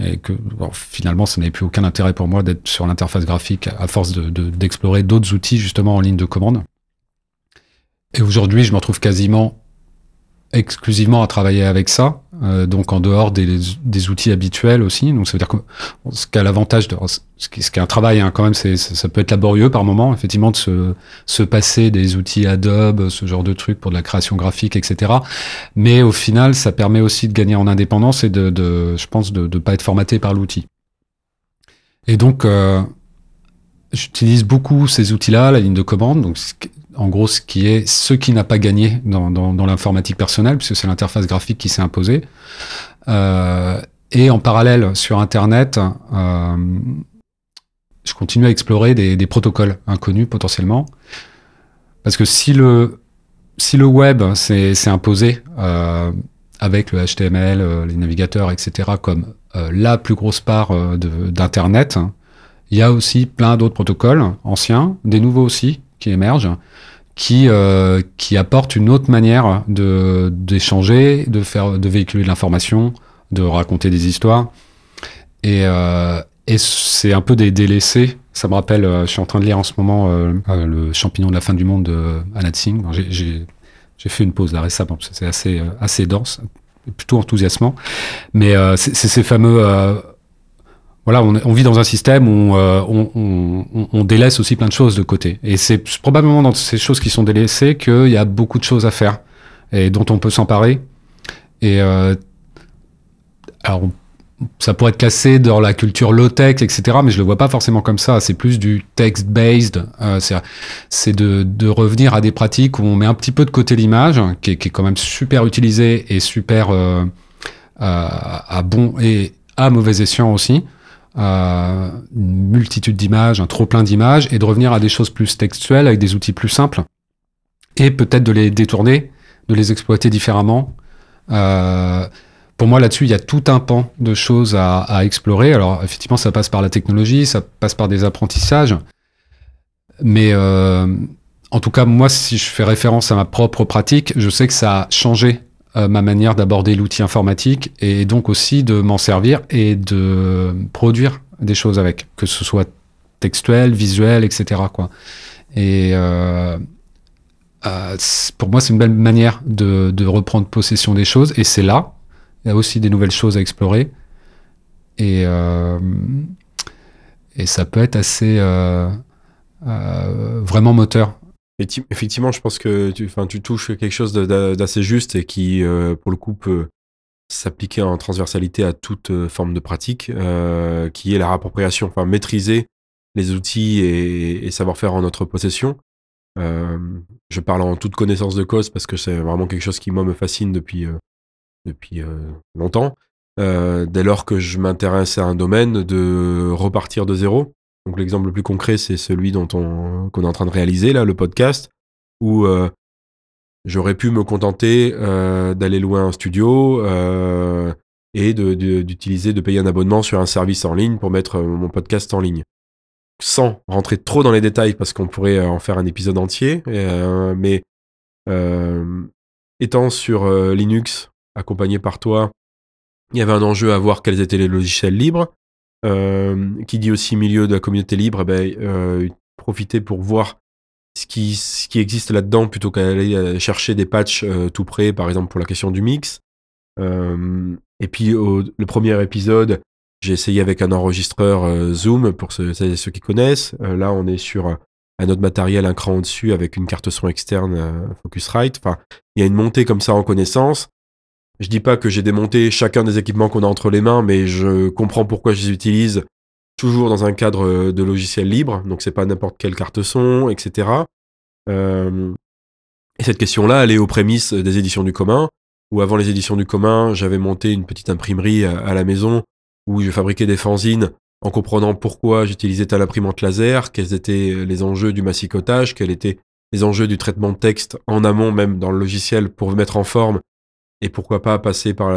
et que finalement, ça n'avait plus aucun intérêt pour moi d'être sur l'interface graphique à force d'explorer de, de, d'autres outils justement en ligne de commande. Et aujourd'hui, je me retrouve quasiment exclusivement à travailler avec ça, euh, donc en dehors des, outils habituels aussi. Donc ça veut dire que ce qui a l'avantage de ce qui, est un travail hein, quand même, c'est ça peut être laborieux par moment, effectivement, de se, se passer des outils Adobe, ce genre de trucs pour de la création graphique, etc. Mais au final, ça permet aussi de gagner en indépendance et de, je pense, de ne pas être formaté par l'outil. Et donc, euh, j'utilise beaucoup ces outils-là, la ligne de commande. En gros ce qui est ce qui n'a pas gagné dans, l'informatique personnelle, puisque c'est l'interface graphique qui s'est imposée. Euh, et en parallèle, sur Internet, euh, je continue à explorer des, protocoles inconnus potentiellement. Parce que si le, web s'est imposé euh, avec le HTML, les navigateurs, etc., comme la plus grosse part d'Internet, il y a aussi plein d'autres protocoles anciens, des nouveaux aussi, qui émergent, qui, euh, qui apportent une autre manière d'échanger, de faire, de véhiculer de l'information, de raconter des histoires. Et, euh, et c'est un peu des délaissés. Ça me rappelle, euh, je suis en train de lire en ce moment le champignon de la fin du monde de Anat Singh. J'ai fait une pause là récemment, c'est assez, assez dense, plutôt enthousiasmant. Mais c'est ces fameux voilà, on, vit dans un système où euh, on, délaisse aussi plein de choses de côté. Et c'est probablement dans ces choses qui sont délaissées qu'il y a beaucoup de choses à faire et dont on peut s'emparer. Et euh, alors, ça pourrait être classé dans la culture low-tech, etc., mais je le vois pas forcément comme ça. C'est plus du text-based. Euh, c'est de, revenir à des pratiques où on met un petit peu de côté l'image, qui, est quand même super utilisée et super à bon et à mauvais escient aussi une multitude d'images, un trop plein d'images, et de revenir à des choses plus textuelles avec des outils plus simples, et peut-être de les détourner, de les exploiter différemment. Euh, pour moi, là-dessus, il y a tout un pan de choses à, à, explorer. Alors, effectivement, ça passe par la technologie, ça passe par des apprentissages, mais euh, en tout cas, moi, si je fais référence à ma propre pratique, je sais que ça a changé euh, ma manière d'aborder l'outil informatique et donc aussi de m'en servir et de produire des choses avec, que ce soit textuel, visuel, etc. Quoi. Et euh, euh, pour moi, c'est une belle manière de, de, reprendre possession des choses et c'est là. Il y a aussi des nouvelles choses à explorer et, euh, et ça peut être assez vraiment moteur Effectivement, je pense que tu, touches quelque chose d'assez juste et qui, euh, pour le coup, peut s'appliquer en transversalité à toute euh, forme de pratique, euh, qui est la rappropriation, enfin maîtriser les outils et, et savoir faire en notre possession. Je parle en toute connaissance de cause parce que c'est vraiment quelque chose qui moi me fascine depuis depuis longtemps. dès lors que je m'intéresse à un domaine, de repartir de zéro donc l'exemple le plus concret, c'est celui dont on qu'on est en train de réaliser là, le podcast, où euh, j'aurais pu me contenter euh, d'aller louer un studio euh, et d'utiliser, de, de, payer un abonnement sur un service en ligne pour mettre mon podcast en ligne, sans rentrer trop dans les détails parce qu'on pourrait en faire un épisode entier. mais étant sur Linux, accompagné par toi, il y avait un enjeu à voir quels étaient les logiciels libres qui dit aussi milieu de la communauté libre, eh ben, euh, profiter pour voir ce qui, ce qui existe là-dedans plutôt qu'aller euh, chercher des patchs euh, tout près, par exemple pour la question du mix. Euh, et puis au, le premier épisode, j'ai essayé avec un enregistreur euh, Zoom pour ceux, ceux qui connaissent. là, on est sur un autre matériel un cran au-dessus avec une carte son externe Focusrite. Enfin, il y a une montée comme ça en connaissance. Je dis pas que j'ai démonté chacun des équipements qu'on a entre les mains, mais je comprends pourquoi je les utilise toujours dans un cadre euh, de logiciel libre. Donc c'est pas n'importe quelle carte son, etc. Euh, et cette question-là, elle est aux prémices des éditions du commun. Où avant les éditions du commun, j'avais monté une petite imprimerie à, la maison où je fabriquais des fanzines en comprenant pourquoi j'utilisais telle imprimante laser, quels étaient les enjeux du massicotage, quels étaient les enjeux du traitement de texte en amont même dans le logiciel pour mettre en forme et pourquoi pas passer par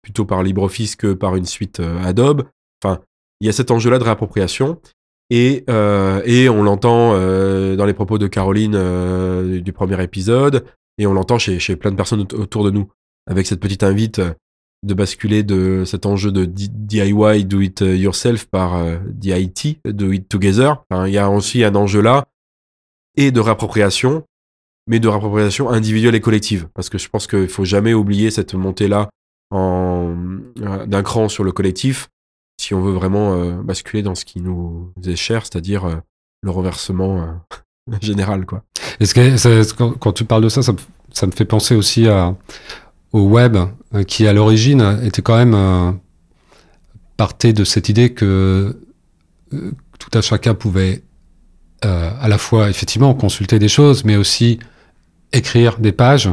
plutôt par LibreOffice que par une suite euh, Adobe. Enfin, il y a cet enjeu-là de réappropriation et, euh, et on l'entend euh, dans les propos de Caroline du premier épisode et on l'entend chez, chez plein de personnes autour de nous avec cette petite invite de basculer de cet enjeu de DIY, do it yourself, par euh, DIT, do it together. Enfin, il y a aussi un enjeu là, et de réappropriation, mais de réappropriation individuelle et collective. Parce que je pense qu'il faut jamais oublier cette montée-là euh, d'un cran sur le collectif, si on veut vraiment euh, basculer dans ce qui nous est cher, c'est-à-dire euh, le renversement *laughs* général. Quoi. Est-ce que quand, tu parles de ça, ça, me- fait penser aussi au web, qui à l'origine était quand même partait de cette idée que tout à chacun pouvait à la fois effectivement consulter des choses, mais aussi écrire des pages,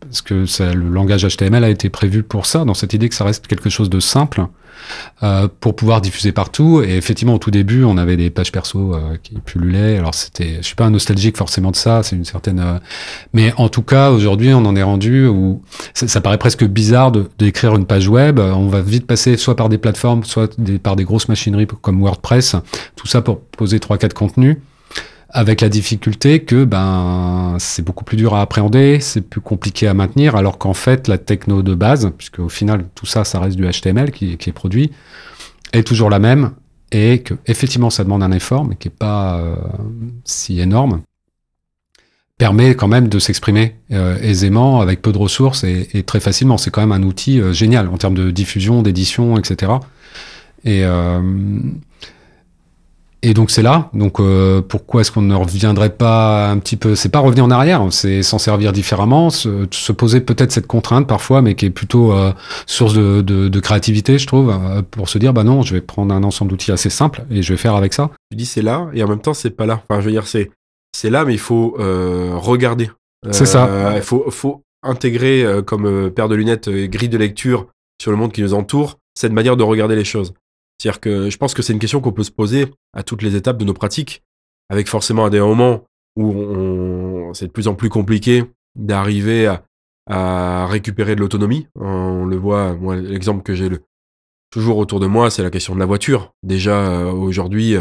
parce que le langage HTML a été prévu pour ça, dans cette idée que ça reste quelque chose de simple, euh, pour pouvoir diffuser partout. Et effectivement, au tout début, on avait des pages perso euh, qui pullulaient. Alors c'était, je suis pas nostalgique forcément de ça, c'est une certaine. euh, mais en tout cas, aujourd'hui, on en est rendu où ça, paraît presque bizarre d'écrire une page web. On va vite passer soit par des plateformes, soit par des grosses machineries comme WordPress. Tout ça pour poser trois quatre contenus. Avec la difficulté que ben c'est beaucoup plus dur à appréhender, c'est plus compliqué à maintenir, alors qu'en fait la techno de base, puisque au final tout ça, ça reste du HTML qui, est produit, est toujours la même et que effectivement ça demande un effort, mais qui est pas euh, si énorme, permet quand même de s'exprimer euh, aisément avec peu de ressources et, et très facilement. C'est quand même un outil euh, génial en termes de diffusion, d'édition, etc. Et euh, et donc c'est là. Donc euh, pourquoi est-ce qu'on ne reviendrait pas un petit peu? C'est pas revenir en arrière, c'est s'en servir différemment, se, se poser peut-être cette contrainte parfois, mais qui est plutôt euh, source de, de, de créativité, je trouve, euh, pour se dire bah non, je vais prendre un ensemble d'outils assez simples et je vais faire avec ça. Tu dis c'est là, et en même temps, c'est pas là. Enfin, je veux dire, c'est, c'est là, mais il faut euh, regarder. C'est ça. Il faut, faut intégrer, comme paire de lunettes, grille de lecture sur le monde qui nous entoure, cette manière de regarder les choses. C'est-à-dire que je pense que c'est une question qu'on peut se poser à toutes les étapes de nos pratiques, avec forcément à des moments où c'est de plus en plus compliqué d'arriver à, récupérer de l'autonomie. On le voit, moi, l'exemple que j'ai toujours autour de moi, c'est la question de la voiture. Déjà, euh, aujourd'hui,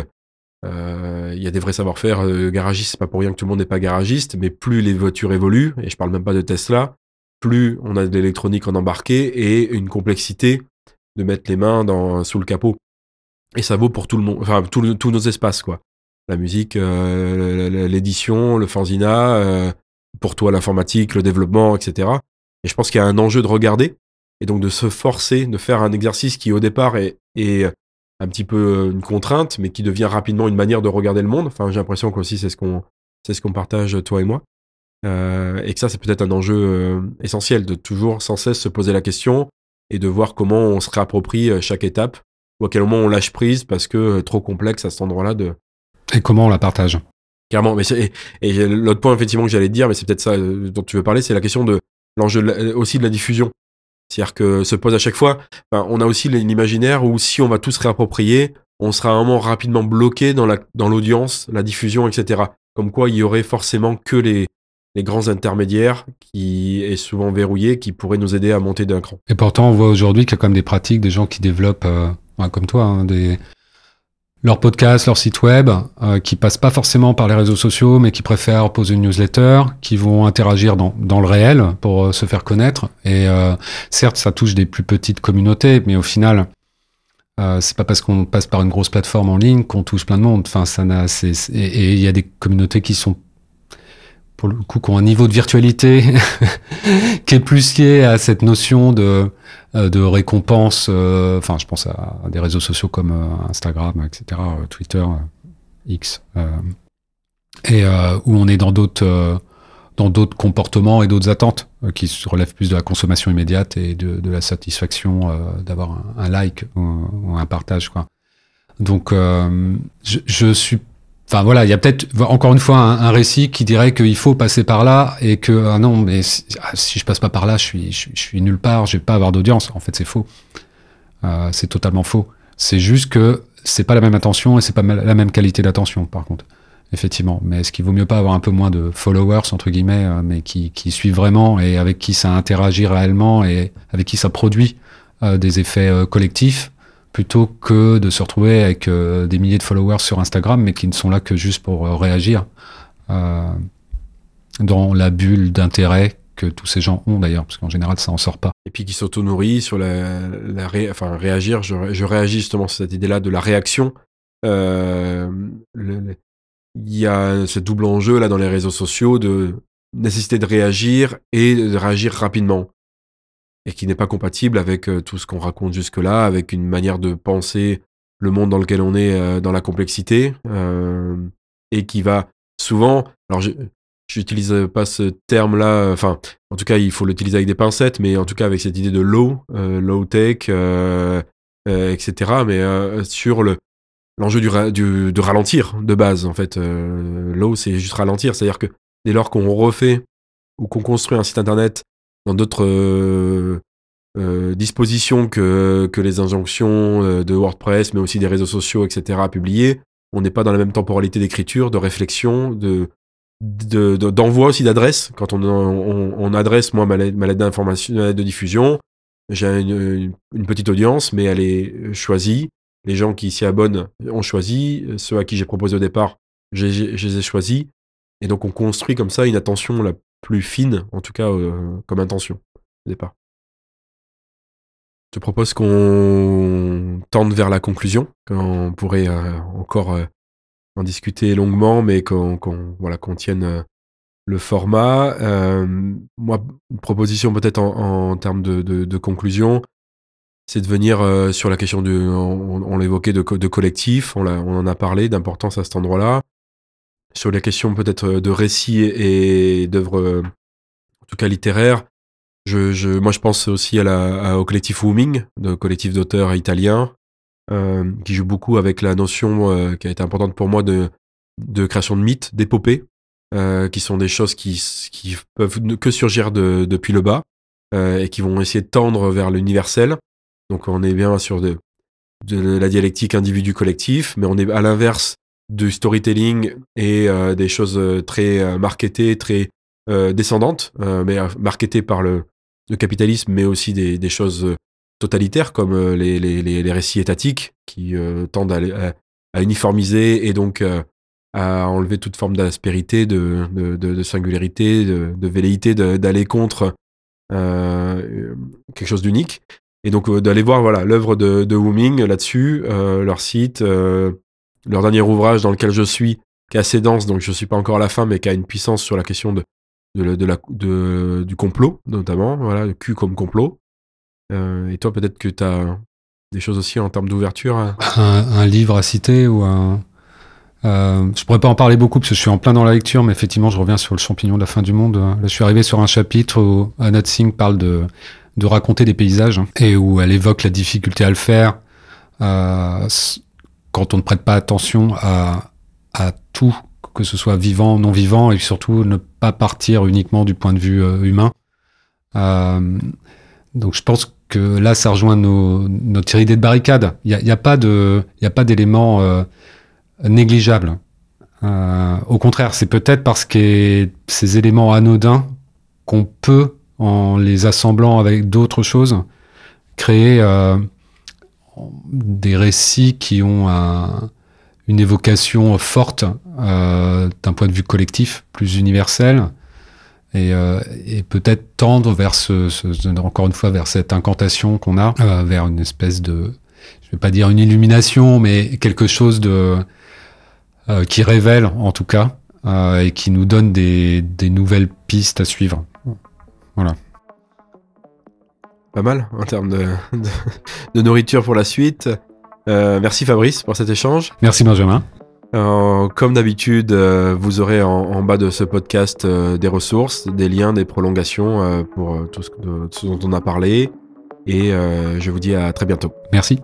euh, il y a des vrais savoir-faire euh, garagistes, c'est pas pour rien que tout le monde n'est pas garagiste, mais plus les voitures évoluent, et je parle même pas de Tesla, plus on a de l'électronique en embarqué et une complexité de mettre les mains dans, sous le capot. Et ça vaut pour tout le monde, enfin tous nos espaces, quoi. La musique, euh, l'édition, le fanzina, euh, pour toi l'informatique, le développement, etc. Et je pense qu'il y a un enjeu de regarder, et donc de se forcer, de faire un exercice qui au départ est, est un petit peu euh, une contrainte, mais qui devient rapidement une manière de regarder le monde. Enfin, j'ai l'impression qu'aussi c'est ce qu'on c'est ce qu'on partage toi et moi, et que ça c'est peut-être un enjeu essentiel de toujours sans cesse se poser la question et de voir comment on se réapproprie chaque étape ou à quel moment on lâche prise parce que euh, trop complexe à cet endroit-là de Et comment on la partage? Clairement, mais et, et l'autre point effectivement que j'allais te dire, mais c'est peut-être ça euh, dont tu veux parler, c'est la question de l'enjeu la- aussi de la diffusion. C'est-à-dire que se pose à chaque fois, ben, on a aussi l'imaginaire où si on va tous réapproprier, on sera vraiment rapidement bloqué dans la dans l'audience, la diffusion, etc. Comme quoi il y aurait forcément que les les grands intermédiaires qui est souvent verrouillé, qui pourraient nous aider à monter d'un cran. Et pourtant, on voit aujourd'hui qu'il y a quand même des pratiques, des gens qui développent, euh, comme toi, hein, des leurs podcasts, leur site web, euh, qui passent pas forcément par les réseaux sociaux, mais qui préfèrent poser une newsletter, qui vont interagir dans, dans le réel pour euh, se faire connaître. Et euh, certes, ça touche des plus petites communautés, mais au final, euh, c'est pas parce qu'on passe par une grosse plateforme en ligne qu'on touche plein de monde. Enfin, ça n'a, c'est, et il y a des communautés qui sont pour le coup, qui ont un niveau de virtualité *laughs* qui est plus lié à cette notion de, de récompense. euh, Enfin, je pense à, des réseaux sociaux comme euh, Instagram, etc., euh, Twitter, euh, X, euh, et euh, où on est dans d'autres euh, dans d'autres comportements et d'autres attentes euh, qui se relèvent plus de la consommation immédiate et de, la satisfaction euh, d'avoir un, like ou, un partage, quoi. Donc, euh, je suis Enfin voilà, il y a peut-être encore une fois un, récit qui dirait qu'il faut passer par là et que ah non, mais si, ah, je passe pas par là, je suis, nulle part, je vais pas avoir d'audience. En fait, c'est faux. Euh, c'est totalement faux. C'est juste que c'est pas la même attention et c'est pas la même qualité d'attention, par contre. Effectivement. Mais est-ce qu'il vaut mieux pas avoir un peu moins de followers, entre guillemets, euh, mais qui, suivent vraiment et avec qui ça interagit réellement et avec qui ça produit euh, des effets collectifs plutôt que de se retrouver avec des milliers de followers sur Instagram, mais qui ne sont là que juste pour réagir dans la bulle d'intérêt que tous ces gens ont d'ailleurs, parce qu'en général, ça en sort pas. Et puis qui s'auto-nourrit sur la, la enfin, réagir. Je, je, réagis justement sur cette idée-là de la réaction. Euh, il y a ce double enjeu là dans les réseaux sociaux de nécessité de réagir et de réagir rapidement et qui n'est pas compatible avec euh, tout ce qu'on raconte jusque-là, avec une manière de penser le monde dans lequel on est euh, dans la complexité euh, et qui va souvent, alors j'utilise pas ce terme-là, enfin en tout cas il faut l'utiliser avec des pincettes, mais en tout cas avec cette idée de low, low tech, etc. Mais sur le l'enjeu du, de ralentir de base en fait. L'eau c'est juste ralentir, c'est-à-dire que dès lors qu'on refait ou qu'on construit un site internet dans d'autres euh, euh, dispositions que, que les injonctions de WordPress, mais aussi des réseaux sociaux, etc. publiés, on n'est pas dans la même temporalité d'écriture, de réflexion, de d'envoi aussi d'adresse. Quand on, on, adresse, moi, ma lettre, d'information, ma lettre de diffusion, j'ai une, une, petite audience, mais elle est choisie les gens qui s'y abonnent ont choisi, ceux à qui j'ai proposé au départ, je les ai choisis. Et donc on construit comme ça une attention la plus fine, en tout cas euh, comme intention au départ. Je te propose qu'on tende vers la conclusion, qu'on pourrait euh, encore euh, en discuter longuement, mais qu'on voilà, qu'on tienne le format. moi, une proposition peut-être en, termes de, conclusion, c'est de venir sur la question de, on, l'évoquait, de, collectif, on, en a parlé, d'importance à cet endroit-là. Sur la question peut-être euh, de récits et, d'œuvres, euh, en tout cas littéraires, je, je, moi je pense aussi à la, au collectif Wooming, de collectif d'auteurs italiens, qui joue beaucoup avec la notion qui a été importante pour moi de, de création de mythes, d'épopées, qui sont des choses qui, qui peuvent que surgir de, depuis le bas et qui vont essayer de tendre vers l'universel. Donc on est bien sur de, la dialectique individu-collectif, mais on est à l'inverse du storytelling et euh, des choses euh, très euh, marketées, très descendantes, mais marketées par le, capitalisme, mais aussi des, choses totalitaires comme les, récits étatiques qui tendent à, uniformiser et donc à enlever toute forme d'aspérité, de, singularité, de, velléité d'aller contre quelque chose d'unique. Et donc d'aller voir voilà l'œuvre de, Wooming là-dessus, leur site, leur dernier ouvrage dans lequel je suis, qui est assez dense, donc je suis pas encore à la fin, mais qui a une puissance sur la question de, de, la, de du complot, notamment, voilà, le cul comme complot. et toi, peut-être que tu as des choses aussi en termes d'ouverture un, livre à citer ou un. Euh, je pourrais pas en parler beaucoup parce que je suis en plein dans la lecture, mais effectivement, je reviens sur le champignon de la fin du monde. Là, je suis arrivé sur un chapitre où Anat Singh parle de de raconter des paysages et où elle évoque la difficulté à le faire euh, quand on ne prête pas attention à, tout, que ce soit vivant, non vivant, et surtout ne pas partir uniquement du point de vue euh, humain. Euh, donc je pense que là, ça rejoint nos, notre idée de barricade. Il n'y a, a, pas a pas d'éléments euh, au contraire, c'est peut-être parce que ces éléments anodins qu'on peut en les assemblant avec d'autres choses, créer euh, des récits qui ont une évocation forte euh, d'un point de vue collectif, plus universel, et, euh, peut-être tendre vers ce, encore une fois vers cette incantation qu'on a, vers une espèce de, je vais pas dire une illumination, mais quelque chose de qui révèle en tout cas et qui nous donne des nouvelles pistes à suivre. Voilà. Pas mal en termes de, de, nourriture pour la suite. Euh, merci Fabrice pour cet échange. Merci Benjamin. Euh, comme d'habitude, euh, vous aurez en, bas de ce podcast des ressources, des liens, des prolongations pour tout ce, ce, dont on a parlé. Et je vous dis à très bientôt. Merci.